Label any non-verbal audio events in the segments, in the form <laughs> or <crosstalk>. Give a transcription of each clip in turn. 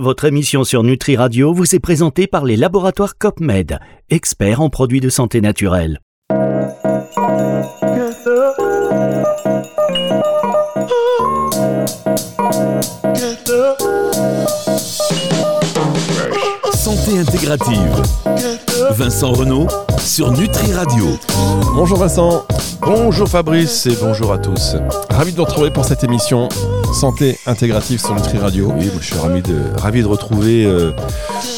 Votre émission sur Nutri Radio vous est présentée par les laboratoires COPMED, experts en produits de santé naturelle. Santé intégrative. Vincent Renault sur Nutri Radio. Bonjour Vincent, Bonjour Fabrice et bonjour à tous. ravi de vous retrouver pour cette émission Santé intégrative sur Nutri Radio. Oui, moi, je suis ravi de, ravi de retrouver euh,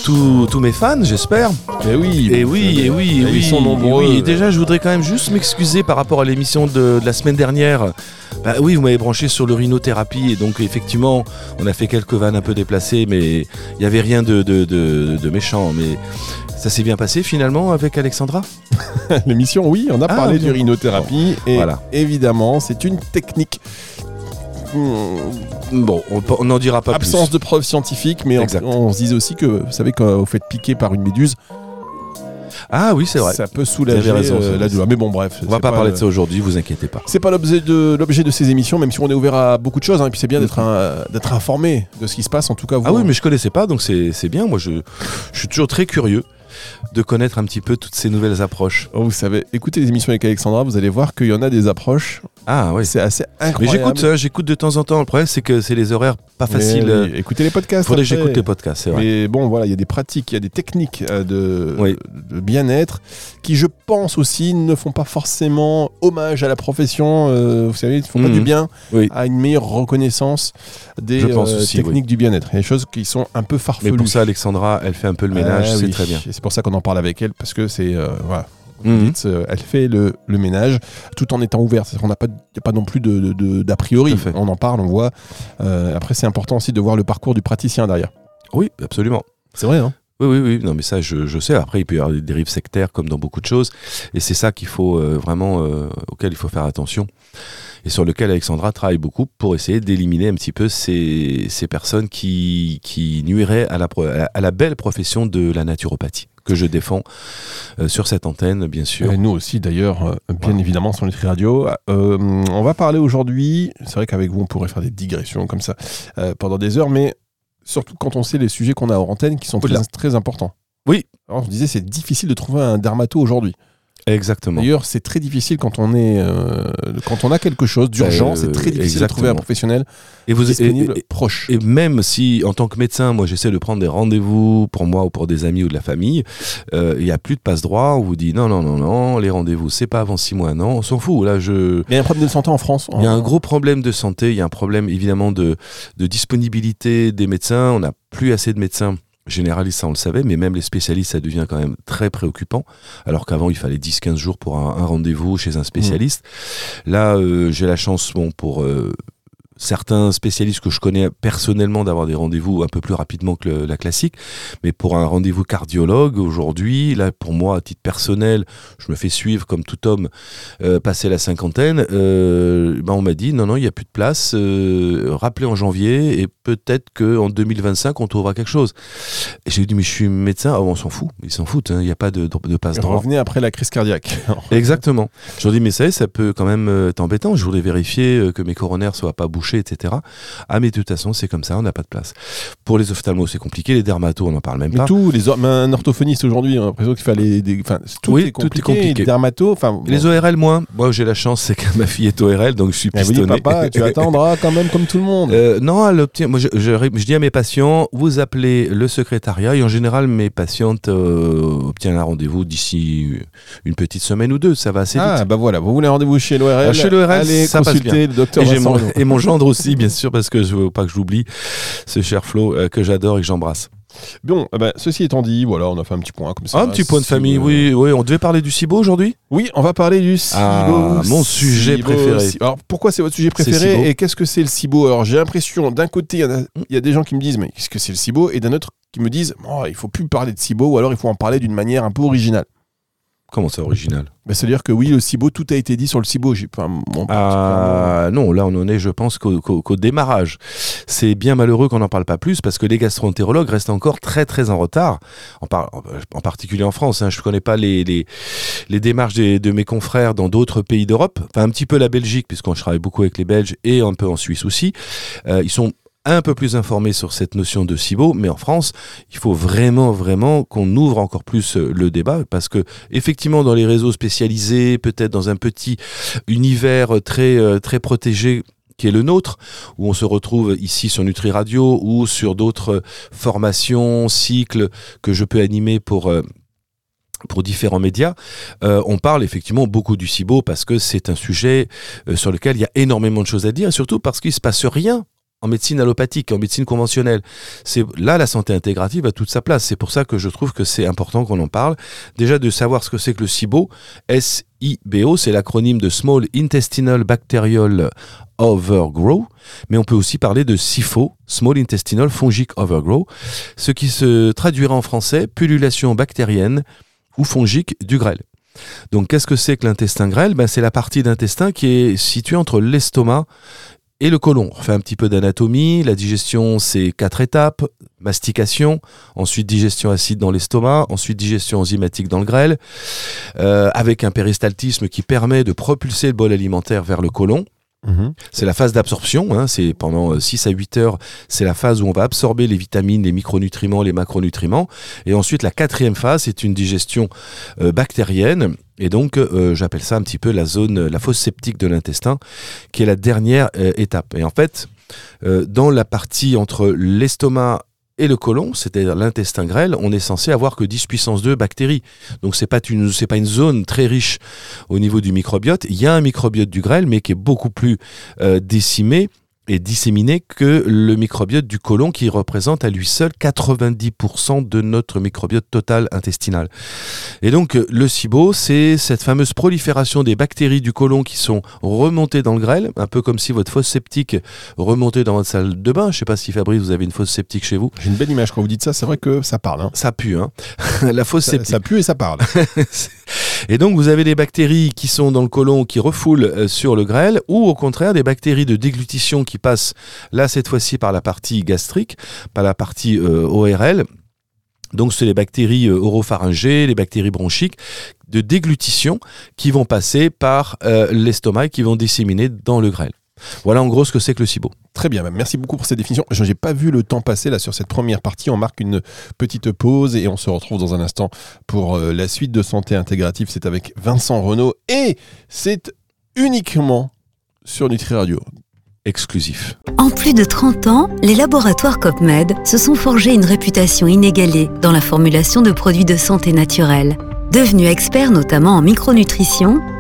tous tous mes fans, j'espère. Et oui, Et oui, et oui, et Et oui. ils sont nombreux. Et oui, et déjà, je voudrais quand même juste m'excuser par rapport à l'émission de, de la semaine dernière. Bah oui, vous m'avez branché sur l'urinothérapie et donc effectivement, on a fait quelques vannes un peu déplacées, mais il n'y avait rien de, de, de- de méchant. Mais ça s'est bien passé finalement avec Alexandra? <laughs> L'émission, oui, on a Ah, parlé d'urinothérapie et Voilà. évidemment, c'est une technique. Hmm, Bon, on n'en dira pas absence plus. de preuves scientifiques, mais on, Exact. on se disait aussi que, vous savez, quand vous faites piquer par une méduse, Ah oui, c'est vrai. ça peut soulager raison, euh, la douleur. Mais bon, bref. On va pas parler de ça aujourd'hui, vous inquiétez pas. C'est pas l'objet de l'objet de ces émissions, même si on est ouvert à beaucoup de choses. hein, et puis c'est bien d'être un- d'être informé de ce qui se passe. En tout cas, vous, Ah oui, mais je connaissais pas, donc c'est c'est bien. Moi, je, je suis toujours très curieux de connaître un petit peu toutes ces nouvelles approches. Oh, vous savez, écoutez les émissions avec Alexandra, vous allez voir qu'il y en a des approches. Ah oui. C'est assez Mais incroyable. j'écoute, euh, j'écoute de temps en temps. Le problème, c'est que c'est les horaires pas Mais faciles. oui, Écoutez les podcasts. Faudrait que j'écoute les podcasts, c'est vrai. Mais bon, voilà, il y a des pratiques, il y a des techniques euh, de, Oui. de bien-être qui, je pense aussi, ne font pas forcément hommage à la profession. euh, vous savez, ils ne font pas Mhm. du bien Oui. à une meilleure reconnaissance des euh, aussi, techniques du bien-être. Il y a des choses qui sont un peu Mais farfelues. pour ça, Alexandra, elle fait un peu le ménage, Ah c'est très bien. Et c'est pour ça qu'on en parle avec elle, parce que c'est. euh, voilà. Mhm. dites, euh, elle fait le, le ménage tout en étant ouverte. C'est-à-dire qu'on n'a pas, il n'y a pas non plus de, de- de- d'a priori. On en parle, on voit. Euh, après, c'est important aussi de voir le parcours du praticien derrière. Oui, absolument. C'est vrai, hein Oui, oui, oui. Non, mais ça, je, je sais. Après, il peut y avoir des dérives sectaires comme dans beaucoup de choses. Et c'est ça qu'il faut euh, vraiment, euh, auquel il faut faire attention. Et sur lequel Alexandra travaille beaucoup pour essayer d'éliminer un petit peu ces, ces personnes qui, qui nuiraient à la, à la belle profession de la naturopathie, que je défends euh, sur cette antenne, bien sûr. Et nous aussi, d'ailleurs, euh, bien évidemment, sur Nutri Radio. Euh, on va parler aujourd'hui. C'est vrai qu'avec vous, on pourrait faire des digressions comme ça pendant des heures, mais surtout quand on sait les sujets qu'on a en antenne qui sont très importants. Oui. Alors, je disais, c'est difficile de trouver un dermato aujourd'hui. Exactement. D'ailleurs, c'est très difficile quand on est, euh, quand on a quelque chose d'urgent. Euh, c'est très difficile de trouver un professionnel Et vous disponible et- et- proche. Et même si, en tant que médecin, moi j'essaie de prendre des rendez-vous pour moi ou pour des amis ou de la famille, euh, il n'y a plus de passe-droit. On vous dit non, non, non, non, les rendez-vous, c'est pas avant six mois, non, on s'en fout. Là, je. Il y a un problème de santé en France. Il y a un gros problème de santé, il y a un problème évidemment de, de disponibilité des médecins. On n'a plus assez de médecins généralistes, ça on le savait, mais même les spécialistes, ça devient quand même très préoccupant. Alors qu'avant, il fallait 10-15 jours pour un, un rendez-vous chez un spécialiste. Là, euh, j'ai la chance, bon, pour euh, certains spécialistes que je connais personnellement d'avoir des rendez-vous un peu plus rapidement que le- la classique. Mais pour un rendez-vous cardiologue, aujourd'hui, là, pour moi, à titre personnel, je me fais suivre comme tout homme euh, passé la cinquantaine. euh, ben on m'a dit non, non, il n'y a plus de place. euh, rappelez en janvier et peut-être qu'en 2025, on trouvera quelque chose. Et j'ai dit, mais je suis médecin. Ah, on s'en fout. Ils s'en foutent. hein, Il n'y a pas de, de passe droit. Revenez après la crise cardiaque. Exactement. Je leur dis, mais ça, ça peut quand même euh, être embêtant. Je voulais vérifier que mes coronaires soient pas bouchés, etc. Ah, mais de toute façon, c'est comme ça, on n'a pas de place. Pour les ophtalmos, c'est compliqué. Les dermatos, on n'en parle même Mais pas. tout, les mais un orthophoniste aujourd'hui, on a l'impression qu'il fallait des, tout, Oui, est tout est compliqué, compliqué. Les dermatos, Les ORL, moins. Moi, j'ai la chance, c'est que <laughs> ma fille est ORL, donc je suis Elle dit, pistonné. papa, tu <laughs> attendras quand même comme tout le monde. Euh, non, elle obtient. Moi, je, je- je dis à mes patients, vous appelez le secrétariat et en général, mes patientes euh, obtiennent un rendez-vous d'ici une petite semaine ou deux. Ça va assez ah, vite. bah voilà, vous voulez un rendez-vous chez l'ORL Ah, chez l'ORL, ça passe consulter le docteur Et, mon, et mon aussi, bien sûr, parce que je veux pas que j'oublie ce cher Flo euh, que j'adore et que j'embrasse. Bon, eh ben, ceci étant dit, voilà, on a fait un petit point comme ça. un petit point de famille, vous- oui, oui. On devait parler du SIBO aujourd'hui? Oui, on va parler du SIBO. Ah, mon sujet préféré. Alors, pourquoi c'est votre sujet préféré et qu'est-ce que c'est le SIBO? Alors, j'ai l'impression, d'un côté, il y a- il y, a des gens qui me disent, mais qu'est-ce que c'est le SIBO? Et d'un autre qui me disent, oh, il faut plus parler de SIBO ou alors il faut en parler d'une manière un peu originale. Comment ça, original Bah, C'est-à-dire que oui, le SIBO, tout a été dit sur le SIBO. J'ai pas mon particulièrement- Ah non, là on en est, je pense, qu'au qu'au- qu'au démarrage. C'est bien malheureux qu'on n'en parle pas plus parce que les gastroentérologues restent encore très très en retard, en, par- en particulier en France. Hein. Je ne connais pas les, les, les démarches des- de mes confrères dans d'autres pays d'Europe, enfin un petit peu la Belgique, puisqu'on travaille beaucoup avec les Belges et un peu en Suisse aussi. Euh, ils sont un peu plus informés sur cette notion de SIBO, mais en France, il faut vraiment, vraiment qu'on ouvre encore plus euh, le débat, parce que effectivement, dans les réseaux spécialisés, peut-être dans un petit univers très, euh, très protégé qui est le nôtre, où on se retrouve ici sur Nutri Radio ou sur d'autres formations, cycles que je peux animer pour euh, pour différents médias, euh, on parle effectivement beaucoup du SIBO parce que c'est un sujet euh, sur lequel il y a énormément de choses à dire, et surtout parce qu'il se passe rien en médecine allopathique, en médecine conventionnelle. C'est là la santé intégrative a toute sa place. C'est pour ça que je trouve que c'est important qu'on en parle. Déjà de savoir ce que c'est que le SIBO. S-I-B-O, c'est l'acronyme de Small Intestinal Bacterial Overgrow, mais on peut aussi parler de SIFO, Small Intestinal Fungic Overgrow, ce qui se traduira en français pullulation bactérienne ou fongique du grêle. Donc qu'est-ce que c'est que l'intestin grêle? Ben, C'est la partie d'intestin qui est située entre l'estomac et le côlon. On fait un petit peu d'anatomie. La digestion, c'est quatre étapes. Mastication, ensuite digestion acide dans l'estomac, ensuite digestion enzymatique dans le grêle, euh, avec un péristaltisme qui permet de propulser le bol alimentaire vers le côlon. Mhm. C'est la phase d'absorption, hein, c'est pendant 6 à 8 heures, c'est la phase où on va absorber les vitamines, les micronutriments, les macronutriments. Et ensuite, la quatrième phase, c'est une digestion euh, bactérienne. Et donc, euh, j'appelle ça un petit peu la zone, la fosse septique de l'intestin, qui est la dernière euh, étape. Et en fait, euh, dans la partie entre l'estomac et le côlon, c'est-à-dire l'intestin grêle, on est censé avoir que 10 puissance 2 bactéries. Donc c'est pas une c'est pas une zone très riche au niveau du microbiote. Il y a un microbiote du grêle, mais qui est beaucoup plus euh, décimé et disséminé que le microbiote du côlon qui représente à lui seul 90% de notre microbiote total intestinal. Et donc le SIBO, c'est cette fameuse prolifération des bactéries du côlon qui sont remontées dans le grêle, un peu comme si votre fosse septique remontait dans votre salle de bain. Je sais pas si Fabrice, vous avez une fosse septique chez vous. J'ai une belle image quand vous dites ça, c'est vrai que ça parle. hein. Ça pue, hein <laughs> La fosse Ça, septique. ça pue et ça parle. <laughs> Et donc vous avez des bactéries qui sont dans le côlon qui refoulent euh, sur le grêle ou au contraire des bactéries de déglutition qui passent là cette fois-ci par la partie gastrique, par la partie euh, ORL. Donc c'est les bactéries euh, oropharyngées, les bactéries bronchiques de déglutition qui vont passer par euh, l'estomac qui vont disséminer dans le grêle. Voilà en gros ce que c'est que le SIBO. Très bien, bah, merci beaucoup pour cette définition. Je n'ai pas vu le temps passer là sur cette première partie. On marque une petite pause et on se retrouve dans un instant pour euh, la suite de Santé Intégrative. C'est avec Vincent Renault et c'est uniquement sur Nutri Radio. Exclusif. En plus de 30 ans, les laboratoires COPMED se sont forgés une réputation inégalée dans la formulation de produits de santé naturelle. Devenus experts notamment en micronutrition,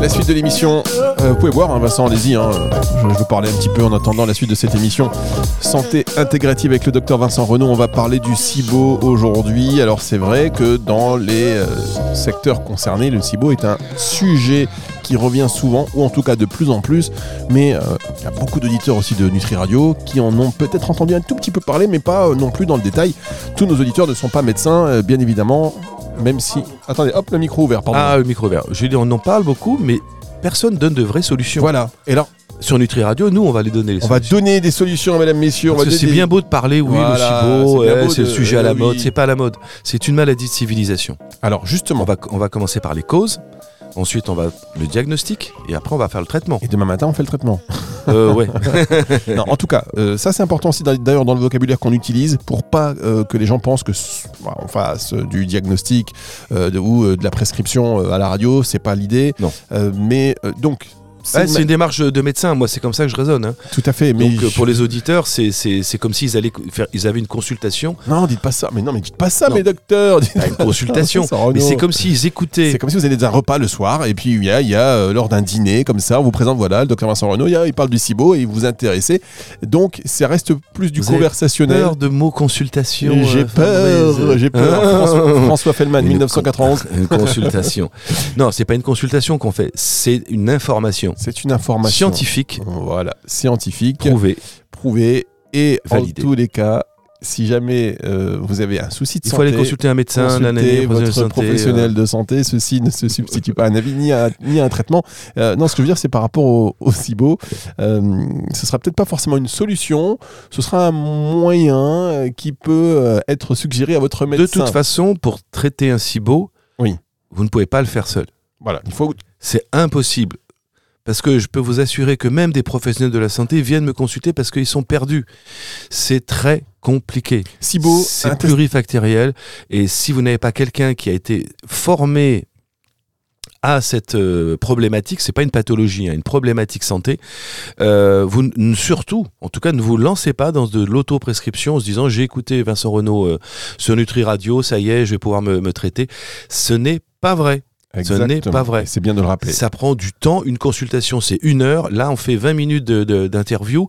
La suite de l'émission, euh, vous pouvez voir, hein, Vincent, allez-y. hein, je, je veux parler un petit peu en attendant la suite de cette émission. Santé intégrative avec le docteur Vincent Renault. On va parler du SIBO aujourd'hui. Alors, c'est vrai que dans les euh, secteurs concernés, le SIBO est un sujet qui revient souvent, ou en tout cas de plus en plus. Mais euh, il y a beaucoup d'auditeurs aussi de Nutri Radio qui en ont peut-être entendu un tout petit peu parler, mais pas non plus dans le détail. Tous nos auditeurs ne sont pas médecins, bien évidemment. Même si. Attendez, hop, le micro ouvert, pardon. Ah, le micro vert. Je dis, on en parle beaucoup, mais personne donne de vraies solutions. Voilà. Et alors, Sur Nutri Radio, nous, on va les donner les on va donner des solutions, mesdames, messieurs. on Parce va que c'est des- bien beau de parler, oui, Voilà, le SIBO, c'est le sujet à la oui. mode. C'est pas à la mode. C'est une maladie de civilisation. Alors, justement. On va, on va commencer par les causes. Ensuite, on va le diagnostic. Et après, on va faire le traitement. Et demain matin, on fait le traitement. <laughs> Euh, ouais. <laughs> Non, en tout cas, euh, ça c'est important aussi d'a- d'ailleurs dans le vocabulaire qu'on utilise pour pas euh, que les gens pensent que voilà, on fasse euh, du diagnostic de- ou de la prescription à la radio, c'est pas l'idée. Non. Mais donc. C'est Ouais, une démarche de médecin. Moi, c'est comme ça que je raisonne. hein. Tout à fait. Mais Donc, euh, je- pour les auditeurs, c'est- comme s'ils allaient faire, ils avaient une consultation. non, dites pas ça. Mais non, mais dites pas ça, Non. mes docteurs. Dites Pas une ça, consultation. Mais c'est comme s'ils écoutaient. C'est comme si vous allez dans un repas le soir et puis il y a, il y a euh, lors d'un dîner comme ça, on vous présente voilà le docteur Vincent Renaud, il, y a- il parle du SIBO et vous vous intéressez. Donc ça reste plus du Vous conversationnel. Peur de mots consultation. J'ai euh, peur, j'ai peur. Hein François, François Fellman, Une 1991. con- Une consultation. non, c'est pas une consultation qu'on fait, c'est une information C'est une information scientifique Voilà, scientifique, prouvée. prouvée et Validée. en tous les cas si jamais euh, vous avez un souci de Il santé, faut aller consulter un médecin, un anané, votre professionnel de santé, professionnel euh, de santé. Ceci ne se substitue pas à un avis ni à, ni à un traitement. Euh, non, ce que je veux dire, c'est par rapport au, au SIBO. Ce sera peut-être pas forcément une solution. Ce sera un moyen qui peut être suggéré à votre médecin. De toute façon, pour traiter un SIBO, Oui. vous ne pouvez pas le faire seul. voilà, il faut. C'est impossible. Parce que je peux vous assurer que même des professionnels de la santé viennent me consulter parce qu'ils sont perdus. C'est très compliqué. SIBO, C'est plurifactoriel. Et si vous n'avez pas quelqu'un qui a été formé à cette euh, problématique, c'est pas une pathologie, hein, une problématique santé. euh, vous surtout, en tout cas, ne vous lancez pas dans de l'autoprescription en se disant j'ai écouté Vincent Renault euh, sur Nutri Radio, ça y est, je vais pouvoir me, me traiter. Ce n'est pas vrai. Ce n'est Exactement. pas vrai. C'est bien de le rappeler. Ça prend du temps. Une consultation, c'est une heure. Là, on fait 20 minutes d'interview.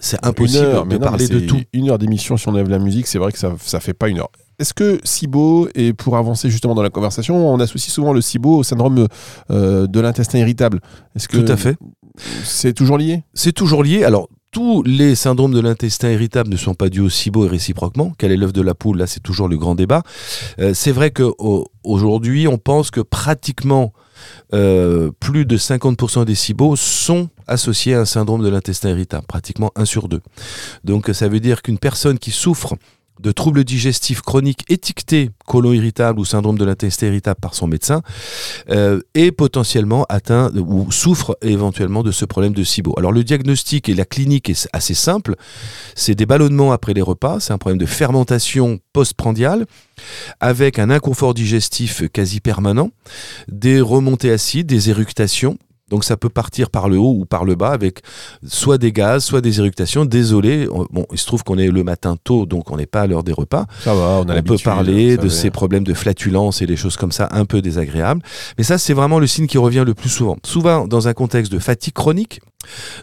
C'est impossible heure, de non, parler de tout. Une heure d'émission, si on enlève la musique, c'est vrai que ça, ça fait pas une heure. Est-ce que SIBO, et pour avancer justement dans la conversation, on associe souvent le SIBO au syndrome euh, de l'intestin irritable? Est-ce que Tout à fait. C'est toujours lié? C'est toujours lié. Alors, tous les syndromes de l'intestin irritable ne sont pas dus au SIBO et réciproquement. Quel est l'œuf de la poule Là, c'est toujours le grand débat. Euh, c'est vrai qu'aujourd'hui, on pense que pratiquement euh, plus de 50% des SIBO sont associés à un syndrome de l'intestin irritable, pratiquement 1 sur 2. Donc, ça veut dire qu'une personne qui souffre de troubles digestifs chroniques étiquetés colon irritable ou syndrome de l'intestin irritable par son médecin euh, est potentiellement atteint ou souffre éventuellement de ce problème de SIBO. Alors le diagnostic et la clinique est assez simple, c'est des ballonnements après les repas, c'est un problème de fermentation postprandiale avec un inconfort digestif quasi permanent, des remontées acides, des éructations. Donc ça peut partir par le haut ou par le bas avec soit des gaz, soit des éructations. Désolé, on- bon, il se trouve qu'on est le matin tôt, donc on n'est pas à l'heure des repas. Ça va, on a On peut parler de ces problèmes de flatulence et des choses comme ça un peu désagréables. Mais ça, c'est vraiment le signe qui revient le plus souvent. Souvent dans un contexte de fatigue chronique,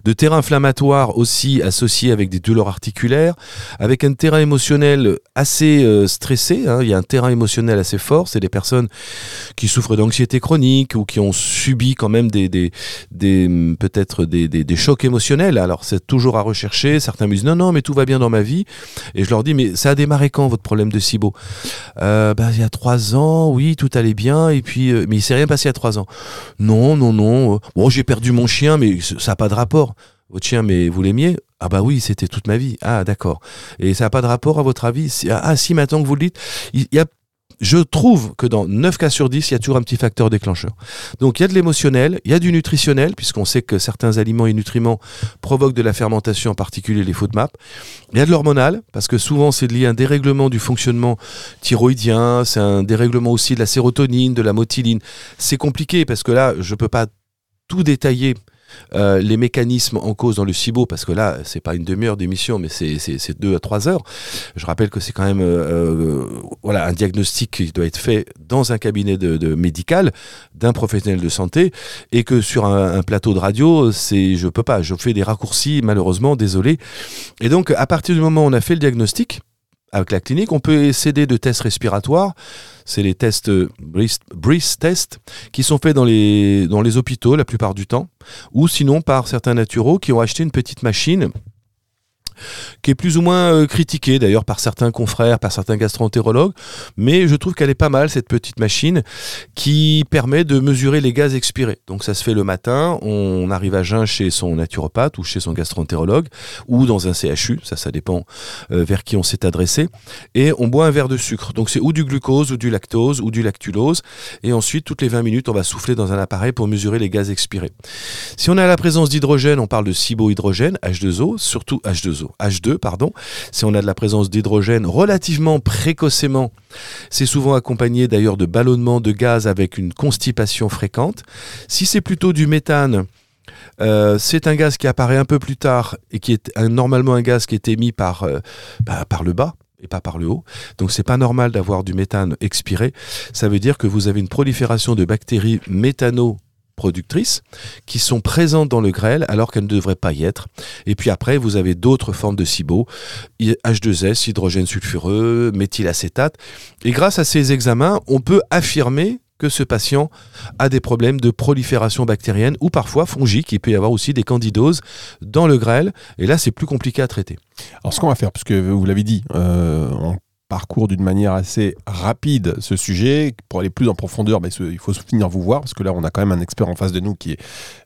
de terrain inflammatoire aussi associé avec des douleurs articulaires, avec un terrain émotionnel assez euh, stressé. hein. Il y a un terrain émotionnel assez fort. C'est des personnes qui souffrent d'anxiété chronique ou qui ont subi quand même des, hum, peut-être des, chocs émotionnels. Alors c'est toujours à rechercher. Certains me disent non non mais tout va bien dans ma vie. Et je leur dis mais ça a démarré quand votre problème de SIBO? Euh, bah, il y a trois ans, oui, tout allait bien, et puis, euh, mais il s'est rien passé a trois ans. Non, non, non. Bon, j'ai perdu mon chien, mais ça n'a pas de rapport. Votre chien, mais vous l'aimiez? Ah bah oui, c'était toute ma vie. Ah d'accord. Et ça n'a pas de rapport à votre avis? Si- Ah si, maintenant que vous le dites, il y a je trouve que dans 9 cas sur 10, il y a toujours un petit facteur déclencheur. Donc il y a de l'émotionnel, il y a du nutritionnel, puisqu'on sait que certains aliments et nutriments provoquent de la fermentation, en particulier les FODMAP. Il y a de l'hormonal, parce que souvent c'est lié à un dérèglement du fonctionnement thyroïdien, c'est un dérèglement aussi de la sérotonine, de la motiline. C'est compliqué, parce que là, je ne peux pas tout détailler. Euh, les mécanismes en cause dans le SIBO, parce que là, c'est pas une demi-heure d'émission, mais c'est- deux à trois heures. Je rappelle que c'est quand même euh, euh, voilà, un diagnostic qui doit être fait dans un cabinet de médical d'un professionnel de santé et que sur un, un plateau de radio, c'est je peux pas, je fais des raccourcis malheureusement, désolé. Et donc à partir du moment où on a fait le diagnostic avec la clinique, on peut s'aider de tests respiratoires. C'est les tests euh, breath, tests qui sont faits dans les, dans les hôpitaux la plupart du temps, ou sinon par certains naturaux qui ont acheté une petite machine qui est plus ou moins euh, critiquée d'ailleurs par certains confrères, par certains gastroentérologues, mais je trouve qu'elle est pas mal cette petite machine qui permet de mesurer les gaz expirés. Donc ça se fait le matin, on arrive à jeun chez son naturopathe ou chez son gastroentérologue ou dans un CHU, ça ça dépend euh, vers qui on s'est adressé, et on boit un verre de sucre. Donc c'est ou du glucose ou du lactose ou du lactulose, et ensuite toutes les 20 minutes on va souffler dans un appareil pour mesurer les gaz expirés. Si on a la présence d'hydrogène, on parle de cibohydrogène, H2O, surtout H2O, H2, pardon. Si on a de la présence d'hydrogène relativement précocement, c'est souvent accompagné d'ailleurs de ballonnement de gaz avec une constipation fréquente. Si c'est plutôt du méthane, euh, c'est un gaz qui apparaît un peu plus tard et qui est normalement un gaz qui est émis par, euh, bah, par le bas et pas par le haut. Donc c'est pas normal d'avoir du méthane expiré. Ça veut dire que vous avez une prolifération de bactéries méthano productrices qui sont présentes dans le grêle alors qu'elles ne devraient pas y être. Et puis après, vous avez d'autres formes de SIBO, I- H2S, hydrogène sulfureux, méthylacétate. Et grâce à ces examens, on peut affirmer que ce patient a des problèmes de prolifération bactérienne ou parfois fongique. Il peut y avoir aussi des candidoses dans le grêle. Et là, c'est plus compliqué à traiter. Alors, ce qu'on va faire, puisque vous l'avez dit, euh, parcourt d'une manière assez rapide ce sujet. Pour aller plus en profondeur, ce- il faut venir vous voir, parce que là, on a quand même un expert en face de nous qui est,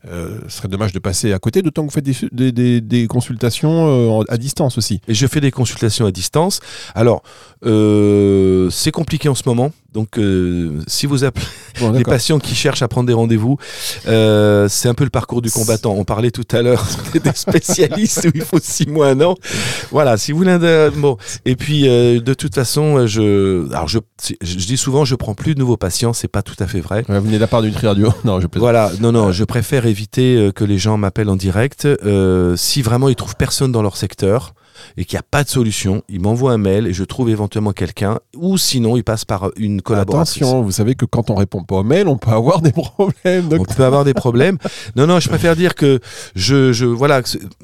euh, serait dommage de passer à côté, d'autant que vous faites des, des- des- des consultations euh, à distance aussi. Et je fais des consultations à distance. Alors, euh, c'est compliqué en ce moment. Donc, euh, si vous appelez Bon, les patients qui cherchent à prendre des rendez-vous, euh, c'est un peu le parcours du combattant. On parlait tout à l'heure <laughs> des spécialistes où il faut six mois, un an. Voilà, si vous voulez. Bon, et puis euh, de toute façon, euh, je, alors je, je dis souvent, je prends plus de nouveaux patients. C'est pas tout à fait vrai. Ouais, vous venez de la part Nutri Radio. <laughs> Non, je plaisante. Voilà, non, non, je préfère éviter euh, que les gens m'appellent en direct. Euh, si vraiment ils trouvent personne dans leur secteur et qu'il n'y a pas de solution, ils m'envoient un mail et je trouve éventuellement quelqu'un. Ou sinon, ils passent par une collaboratrice. Attention, vous savez que quand on répond pas aux mails, on peut avoir des <laughs> problèmes. On peut avoir des problèmes. Non, non, je préfère dire que je, je voilà,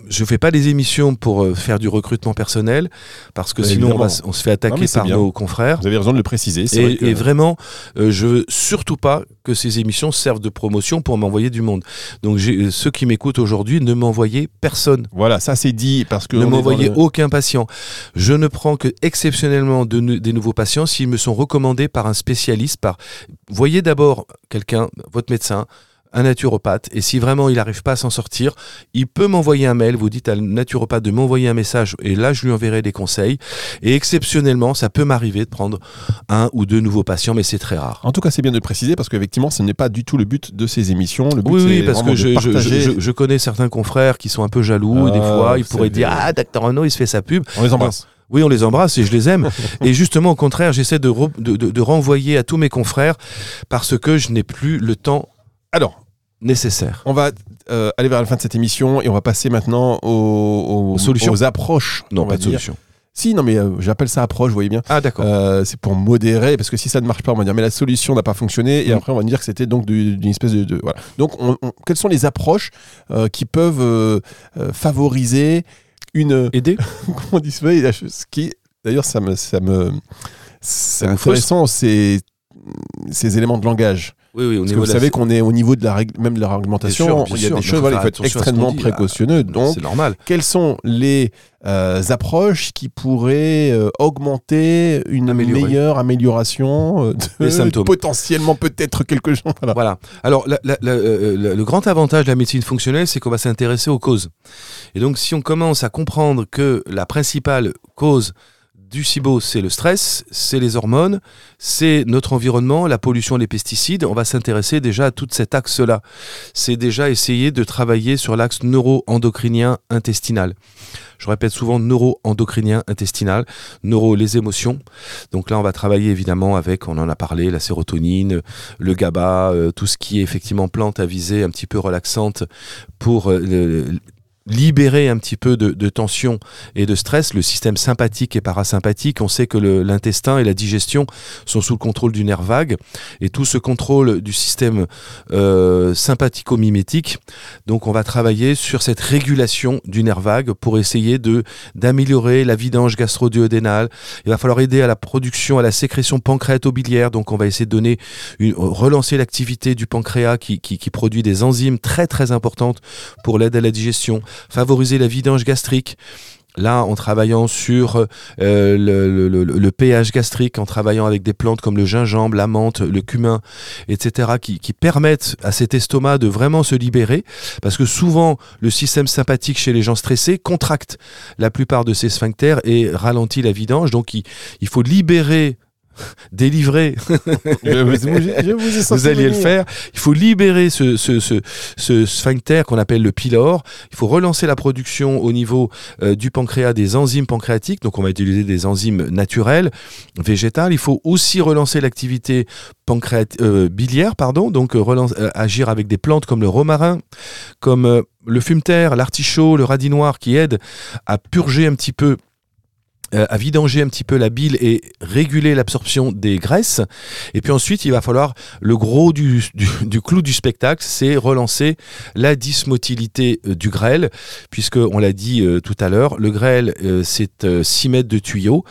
je fais pas des émissions pour euh, faire du recrutement personnel parce que sinon on, va se fait attaquer par bien. nos confrères. Vous avez raison de le préciser. c'est Et, vrai que- et vraiment, euh, je veux surtout pas que ces émissions servent de promotion pour m'envoyer du monde. Donc euh, ceux qui m'écoutent aujourd'hui, ne m'envoyez personne. Voilà, ça c'est dit parce que Ne m'envoyez aucun patient. Je ne prends que exceptionnellement des nouveaux patients s'ils me sont recommandés par un spécialiste. Par... Voyez d'abord quelqu'un, votre médecin, un naturopathe, et si vraiment il n'arrive pas à s'en sortir, il peut m'envoyer un mail. Vous dites à le naturopathe de m'envoyer un message, et là je lui enverrai des conseils. Et exceptionnellement, ça peut m'arriver de prendre un ou deux nouveaux patients, mais c'est très rare. En tout cas, c'est bien de préciser parce qu'effectivement, ce n'est pas du tout le but de ces émissions. Le but, Oui, oui, parce que je, je, partager. je- je connais certains confrères qui sont un peu jaloux, et des Ah, fois ils pourraient dire Ah, Docteur Renaud, il se fait sa pub. On les embrasse. Oui, on les embrasse et je les aime. <laughs> et justement, au contraire, j'essaie de, re- de, de- de renvoyer à tous mes confrères parce que je n'ai plus le temps Alors, nécessaire. on va euh, aller vers la fin de cette émission et on va passer maintenant aux, solutions. aux approches. Non, pas de dire. solution. Si, non, mais euh, j'appelle ça approche, vous voyez bien. Ah, d'accord. Euh, c'est pour modérer, parce que si ça ne marche pas, on va dire, mais la solution n'a pas fonctionné, et Mm. après on va dire que c'était donc du- d'une espèce de, de- voilà. Donc, on- on- quelles sont les approches qui peuvent favoriser une, <laughs> Aider <laughs> comment on dit ça? Ce qui, d'ailleurs, ça me, ça me, c'est intéressant ces, ces éléments de langage. Oui, oui, au Parce que vous la- savez qu'on est au niveau de la règle, même de la réglementation, il y a des choses, voilà, il faut être extrêmement précautionneux. Donc, C'est normal. quelles sont les euh, approches qui pourraient euh, augmenter une Améliorer. meilleure amélioration euh, de symptômes. potentiellement peut-être quelque chose voilà. Voilà. Alors, la- la- le grand avantage de la médecine fonctionnelle, c'est qu'on va s'intéresser aux causes. Et donc, si on commence à comprendre que la principale cause du SIBO, c'est le stress, c'est les hormones, c'est notre environnement, la pollution, les pesticides, on va s'intéresser déjà à tout cet axe-là. C'est déjà essayer de travailler sur l'axe neuro-endocrinien intestinal. Je répète souvent neuro-endocrinien intestinal, neuro les émotions. Donc là, on va travailler évidemment avec, on en a parlé, la sérotonine, le GABA, euh, tout ce qui est effectivement plante à visée un petit peu relaxante pour euh, libérer un petit peu de, tension et de stress. Le système sympathique et parasympathique, on sait que l'intestin et la digestion sont sous le contrôle du nerf vague et tout ce contrôle du système euh, sympathico-mimétique. Donc on va travailler sur cette régulation du nerf vague pour essayer d'améliorer la vidange gastro-duodénale. Il va falloir aider à la production, à la sécrétion pancréato-biliaire. Donc on va essayer de donner relancer l'activité du pancréas qui, qui produit des enzymes très très importantes pour l'aide à la digestion, favoriser la vidange gastrique. Là, en travaillant sur euh, le, le- pH gastrique, en travaillant avec des plantes comme le gingembre, la menthe, le cumin, etc., qui, qui permettent à cet estomac de vraiment se libérer, parce que souvent, le système sympathique chez les gens stressés contracte la plupart de ces sphincters et ralentit la vidange. Donc, il, il faut libérer, <laughs> délivrer je, vous, <laughs> je vous ai senti vous alliez le faire. Il faut libérer ce, ce, ce, ce sphincter qu'on appelle le pylore. Il faut relancer la production au niveau euh, du pancréas des enzymes pancréatiques. Donc, on va utiliser des enzymes naturelles, végétales. Il faut aussi relancer l'activité euh, biliaire, pardon. Donc, euh, relance- euh, agir avec des plantes comme le romarin, comme le fumeterre, l'artichaut, le radis noir qui aident à purger un petit peu euh, à vidanger un petit peu la bile et réguler l'absorption des graisses. Et puis ensuite, il va falloir le gros du, du, du clou du spectacle, c'est relancer la dysmotilité euh, du grêle, puisque on l'a dit euh, tout à l'heure, le grêle euh, c'est euh, 6 mètres de tuyaux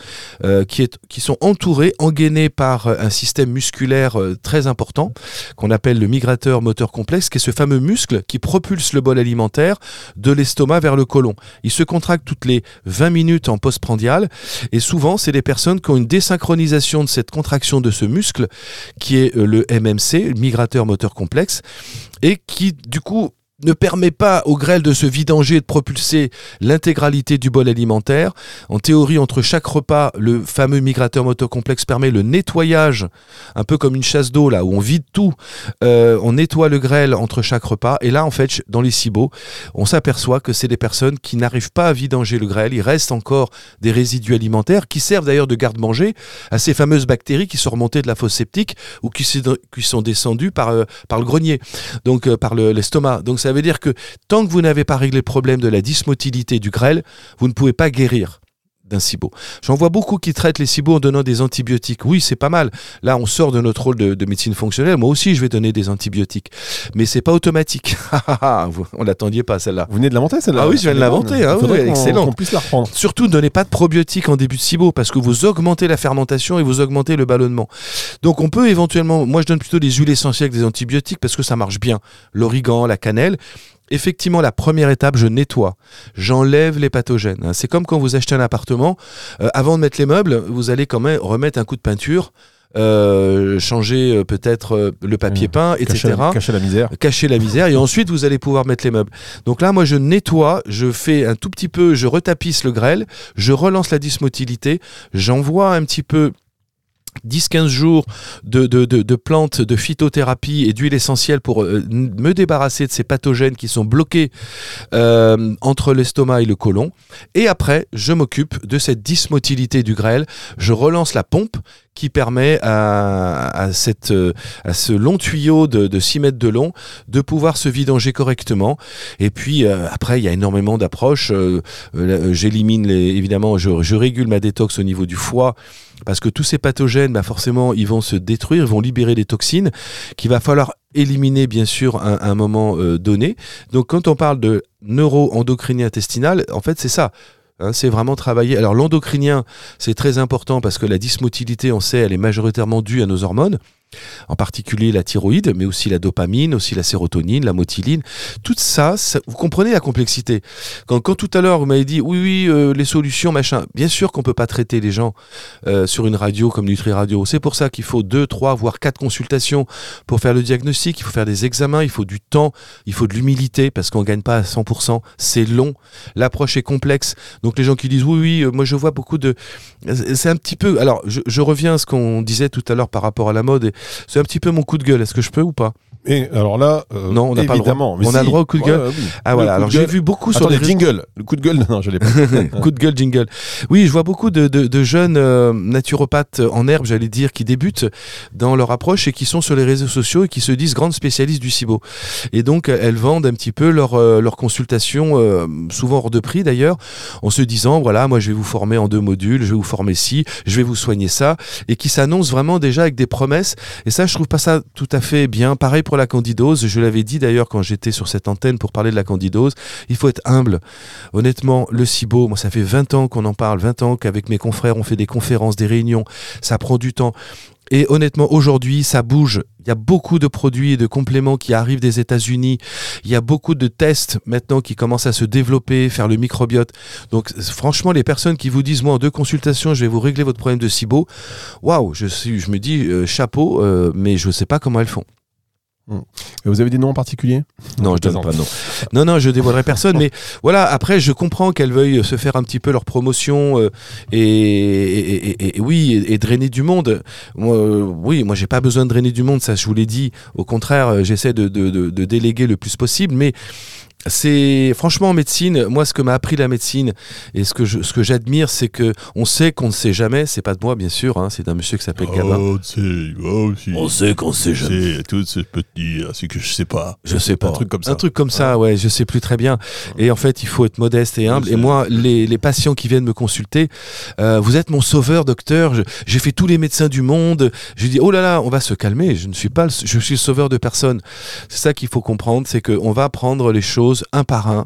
euh, qui, est, qui sont entourés, engainés par euh, un système musculaire euh, très important qu'on appelle le migrateur moteur complexe, qui est ce fameux muscle qui propulse le bol alimentaire de l'estomac vers le côlon. Il se contracte toutes les 20 minutes en postprandial et souvent c'est des personnes qui ont une désynchronisation de cette contraction de ce muscle qui est euh, le MMC, migrateur moteur complexe, et qui du coup ne permet pas au grêle de se vidanger et de propulser l'intégralité du bol alimentaire. En théorie, entre chaque repas, le fameux migrateur motocomplexe permet le nettoyage, un peu comme une chasse d'eau, là où on vide tout. Euh, on nettoie le grêle entre chaque repas. Et là, en fait, dans les cibots, on s'aperçoit que c'est des personnes qui n'arrivent pas à vidanger le grêle. Il reste encore des résidus alimentaires qui servent d'ailleurs de garde-manger à ces fameuses bactéries qui sont remontées de la fosse septique ou qui, sont descendues par, euh, par le grenier, donc euh, par le- l'estomac. donc ça veut dire que tant que vous n'avez pas réglé le problème de la dysmotilité du grêle, vous ne pouvez pas guérir d'un SIBO. J'en vois beaucoup qui traitent les SIBO en donnant des antibiotiques. Oui, c'est pas mal. Là, on sort de notre rôle de, de médecine fonctionnelle. Moi aussi, je vais donner des antibiotiques. Mais c'est pas automatique. <laughs> Vous- on l'attendiez pas, celle-là. Vous venez de l'inventer celle-là Ah oui, je viens de l'inventer, hein, oui, excellent. Qu'on puisse la reprendre. Surtout, ne donnez pas de probiotiques en début de SIBO parce que vous augmentez la fermentation et vous augmentez le ballonnement. Donc, on peut éventuellement, moi je donne plutôt des huiles essentielles que des antibiotiques parce que ça marche bien. L'origan, la cannelle. Effectivement, la première étape, je nettoie. J'enlève les pathogènes. hein. C'est comme quand vous achetez un appartement. euh, avant de mettre les meubles, vous allez quand même remettre un coup de peinture, euh, changer euh, peut-être euh, le papier Mmh. peint, etc Cacher, cacher la misère. cacher la misère et ensuite vous allez pouvoir mettre les meubles. Donc là moi je nettoie, je fais un tout petit peu, je retapisse le grêle, je relance la dysmotilité, j'envoie un petit peu 10-15 jours de, de, de, plantes, de phytothérapie et d'huile essentielle pour euh, me débarrasser de ces pathogènes qui sont bloqués euh, entre l'estomac et le côlon. Et après, je m'occupe de cette dysmotilité du grêle. Je relance la pompe qui permet à, à, cette, euh, à ce long tuyau de, de 6 mètres de long de pouvoir se vidanger correctement. Et puis euh, après, il y a énormément d'approches. Euh, euh, J'élimine les, évidemment, je, je régule ma détox au niveau du foie parce que tous ces pathogènes, bah forcément, ils vont se détruire, ils vont libérer des toxines qu'il va falloir éliminer bien sûr à un, moment euh, donné. Donc quand on parle de neuro-endocrinien intestinal, en fait c'est ça. Hein, c'est vraiment travailler. Alors l'endocrinien, c'est très important parce que la dysmotilité, on sait, elle est majoritairement due à nos hormones en particulier la thyroïde, mais aussi la dopamine, aussi la sérotonine, la motiline. Tout ça, vous comprenez la complexité. Quand, quand tout à l'heure vous m'avez dit oui, oui, euh, les solutions, machin. Bien sûr qu'on peut pas traiter les gens euh, sur une radio comme Nutri Radio. C'est pour ça qu'il faut deux, trois, voire quatre consultations pour faire le diagnostic. Il faut faire des examens, il faut du temps, il faut de l'humilité parce qu'on gagne pas à 100%. C'est long. L'approche est complexe. Donc les gens qui disent oui, oui, euh, moi je vois beaucoup de. C'est un petit peu. Alors je, je reviens à ce qu'on disait tout à l'heure par rapport à la mode. C'est un petit peu mon coup de gueule. Est-ce que je peux ou pas? Et alors là, euh, Non, on n'a pas le droit. On a le droit au coup de gueule ouais, oui. Ah voilà. Alors j'ai vu beaucoup sur les jingle. Le coup de gueule, <laughs> non, je l'ai pas. <laughs> coup de gueule jingle. Oui, je vois beaucoup de, de- de jeunes euh, naturopathes en herbe, j'allais dire, qui débutent dans leur approche et qui sont sur les réseaux sociaux et qui se disent grandes spécialistes du SIBO. Et donc, elles vendent un petit peu leur, euh, leur consultation, euh, souvent hors de prix d'ailleurs, en se disant, voilà, moi je vais vous former en deux modules, je vais vous former ci, je vais vous soigner ça, et qui s'annoncent vraiment déjà avec des promesses. Et ça, je trouve pas ça tout à fait bien. Pareil pour la candidose. Je l'avais dit d'ailleurs quand j'étais sur cette antenne pour parler de la candidose. Il faut être humble. Honnêtement, le SIBO, moi, ça fait 20 ans qu'on en parle, 20 ans qu'avec mes confrères, on fait des conférences, des réunions. Ça prend du temps. Et honnêtement, aujourd'hui, ça bouge. Il y a beaucoup de produits et de compléments qui arrivent des États-Unis. Il y a beaucoup de tests maintenant qui commencent à se développer, faire le microbiote. Donc, franchement, les personnes qui vous disent, moi, en deux consultations, je vais vous régler votre problème de SIBO, waouh, je, me dis, euh, chapeau, euh, mais je ne sais pas comment elles font. Vous avez des noms en particulier? Non, je donne plaisante. pas de nom. Non, non, je dévoilerai personne. mais voilà, après, je comprends qu'elles veuillent se faire un petit peu leur promotion euh, et, oui, et, drainer du monde. Euh, oui, moi, j'ai pas besoin de drainer du monde, ça, je vous l'ai dit. Au contraire, euh, j'essaie de déléguer le plus possible, mais c'est franchement en médecine, moi ce que m'a appris la médecine et ce que je, ce que j'admire, c'est que on sait qu'on ne sait jamais. C'est pas de moi bien sûr, hein, c'est d'un monsieur qui s'appelle Gabin. Oh, oh, si. On sait qu'on sait jamais. C'est tout ce petit, c'est que je sais pas. Je sais pas. Un truc comme ça. Un truc comme ça, ouais, je sais plus très bien. Et en fait, il faut être modeste et humble. Et moi, les, les patients qui viennent me consulter, euh, vous êtes mon sauveur, docteur. Je- J'ai fait tous les médecins du monde. Je dis, oh là là, on va se calmer. Je ne suis pas, le- je suis le sauveur de personne. C'est ça qu'il faut comprendre, c'est qu'on va prendre les choses un par un.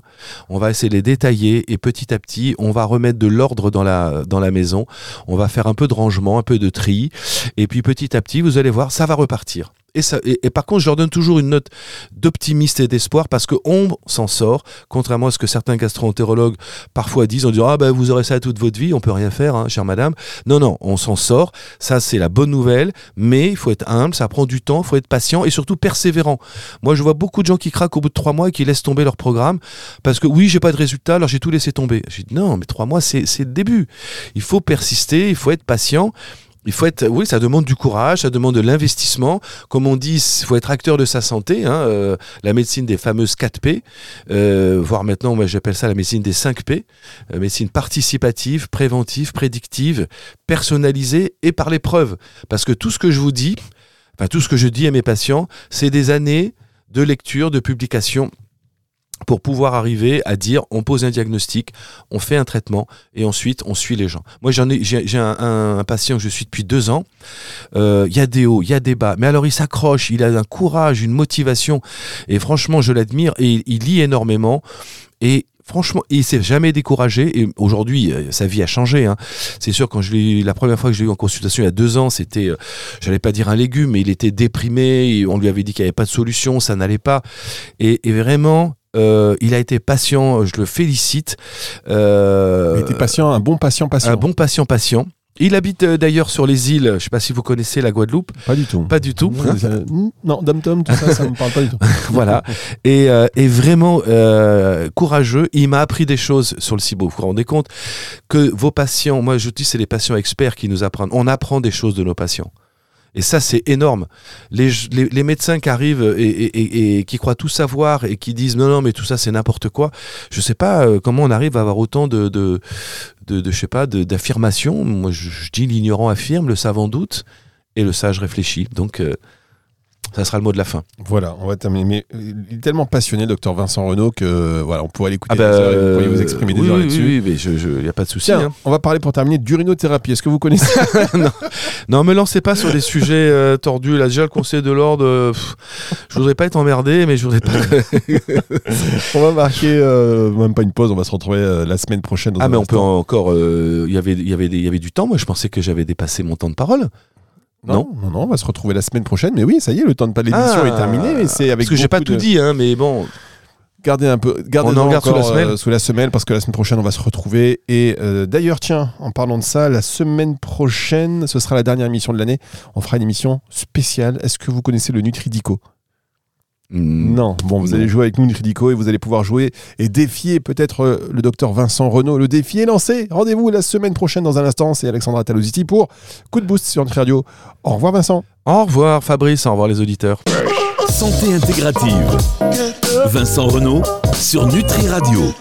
On va essayer de les détailler et petit à petit, on va remettre de l'ordre dans la, dans la maison. On va faire un peu de rangement, un peu de tri. Et puis petit à petit, vous allez voir, ça va repartir. Et, par contre, je leur donne toujours une note d'optimiste et d'espoir parce qu'on s'en sort, contrairement à ce que certains gastro-entérologues parfois disent en disant Ah ben vous aurez ça toute votre vie, on peut rien faire, hein, chère madame. Non, non, on s'en sort. Ça, c'est la bonne nouvelle, mais il faut être humble, ça prend du temps, il faut être patient et surtout persévérant. Moi, je vois beaucoup de gens qui craquent au bout de trois mois et qui laissent tomber leur programme parce que oui, j'ai pas de résultat, alors j'ai tout laissé tomber. J'ai dit non, mais trois mois, c'est le début. Il faut persister, il faut être patient. Il faut être, oui, ça demande du courage, ça demande de l'investissement. Comme on dit, il faut être acteur de sa santé. hein, euh, la médecine des fameuses 4 P, euh, voire maintenant, moi j'appelle ça la médecine des 5 P. euh, médecine participative, préventive, prédictive, personnalisée et par l'épreuve. Parce que tout ce que je vous dis, enfin tout ce que je dis à mes patients, c'est des années de lecture, de publication pour pouvoir arriver à dire on pose un diagnostic, on fait un traitement et ensuite on suit les gens. Moi j'ai un, patient que je suis depuis deux ans. Euh, Il y a des hauts, il y a des bas, mais alors il s'accroche, il a un courage, une motivation et franchement je l'admire et il, lit énormément et Franchement, il s'est jamais découragé et aujourd'hui, euh, sa vie a changé. hein. C'est sûr, quand je l'ai, la première fois que je l'ai eu en consultation il y a deux ans, c'était, euh, j'allais pas dire un légume, mais il était déprimé. on lui avait dit qu'il n'y avait pas de solution, ça n'allait pas. Et vraiment, euh, il a été patient. Je le félicite. Euh, Il était patient, un bon patient patient. un bon patient patient. Il habite euh, d'ailleurs sur les îles. Je sais pas si vous connaissez la Guadeloupe. Pas du tout. Pas du tout. Ça- Non, Dom Tom, tout ça, ça me parle pas du tout. <laughs> voilà. Et, euh, et vraiment euh, courageux. Il m'a appris des choses sur le SIBO. Vous vous rendez compte que vos patients, moi je dis c'est les patients experts qui nous apprennent. On apprend des choses de nos patients. Et ça, c'est énorme. Les, médecins qui arrivent et, qui croient tout savoir et qui disent non, non, mais tout ça, c'est n'importe quoi. Je sais pas euh, comment on arrive à avoir autant de, de, de, d'affirmations. Moi, je, je dis l'ignorant affirme, le savant doute et le sage réfléchit. Donc, euh, ça sera le mot de la fin. Voilà, on va terminer. Mais il est tellement passionné, docteur Vincent Renaud, que voilà, on pourrait l'écouter. Ah bah, des vous pourriez vous exprimer des oui, heures oui, là-dessus. Oui, mais je, je, y a pas de souci. Hein. on va parler pour terminer d'urinothérapie. Est-ce que vous connaissez <laughs> Non, me lancez pas sur des sujets euh, tordus. Là, déjà, le conseil de l'ordre, euh, je voudrais pas être emmerdé, mais je voudrais pas. <laughs> On va marquer euh, même pas une pause. On va se retrouver euh, la semaine prochaine. Dans ah, mais on peut encore. euh, Il y avait, il y avait, des- il y avait du temps. Moi, je pensais que j'avais dépassé mon temps de parole. Non, non, non, on va se retrouver la semaine prochaine. Mais oui, ça y est, le temps de pas l'émission Ah, est terminé. Mais c'est avec Parce que j'ai pas tout de- dit, hein, mais bon. Gardez un peu, gardez On en garde sous la encore, semelle euh, sous la semelle parce que la semaine prochaine on va se retrouver. Et euh, d'ailleurs, tiens, en parlant de ça, la semaine prochaine, ce sera la dernière émission de l'année. On fera une émission spéciale. Est-ce que vous connaissez le Nutridico? Hmm, Non. Bon, vous Non. allez jouer avec nous Nutridico et vous allez pouvoir jouer et défier peut-être euh, le docteur Vincent Renaud. Le défi est lancé. Rendez-vous la semaine prochaine dans un instant. C'est Alexandra Talositi pour Coup de boost sur Nutri Radio. Au revoir Vincent. Au revoir, Fabrice. Au revoir, les auditeurs. Santé intégrative. Vincent Renault sur Nutri Radio.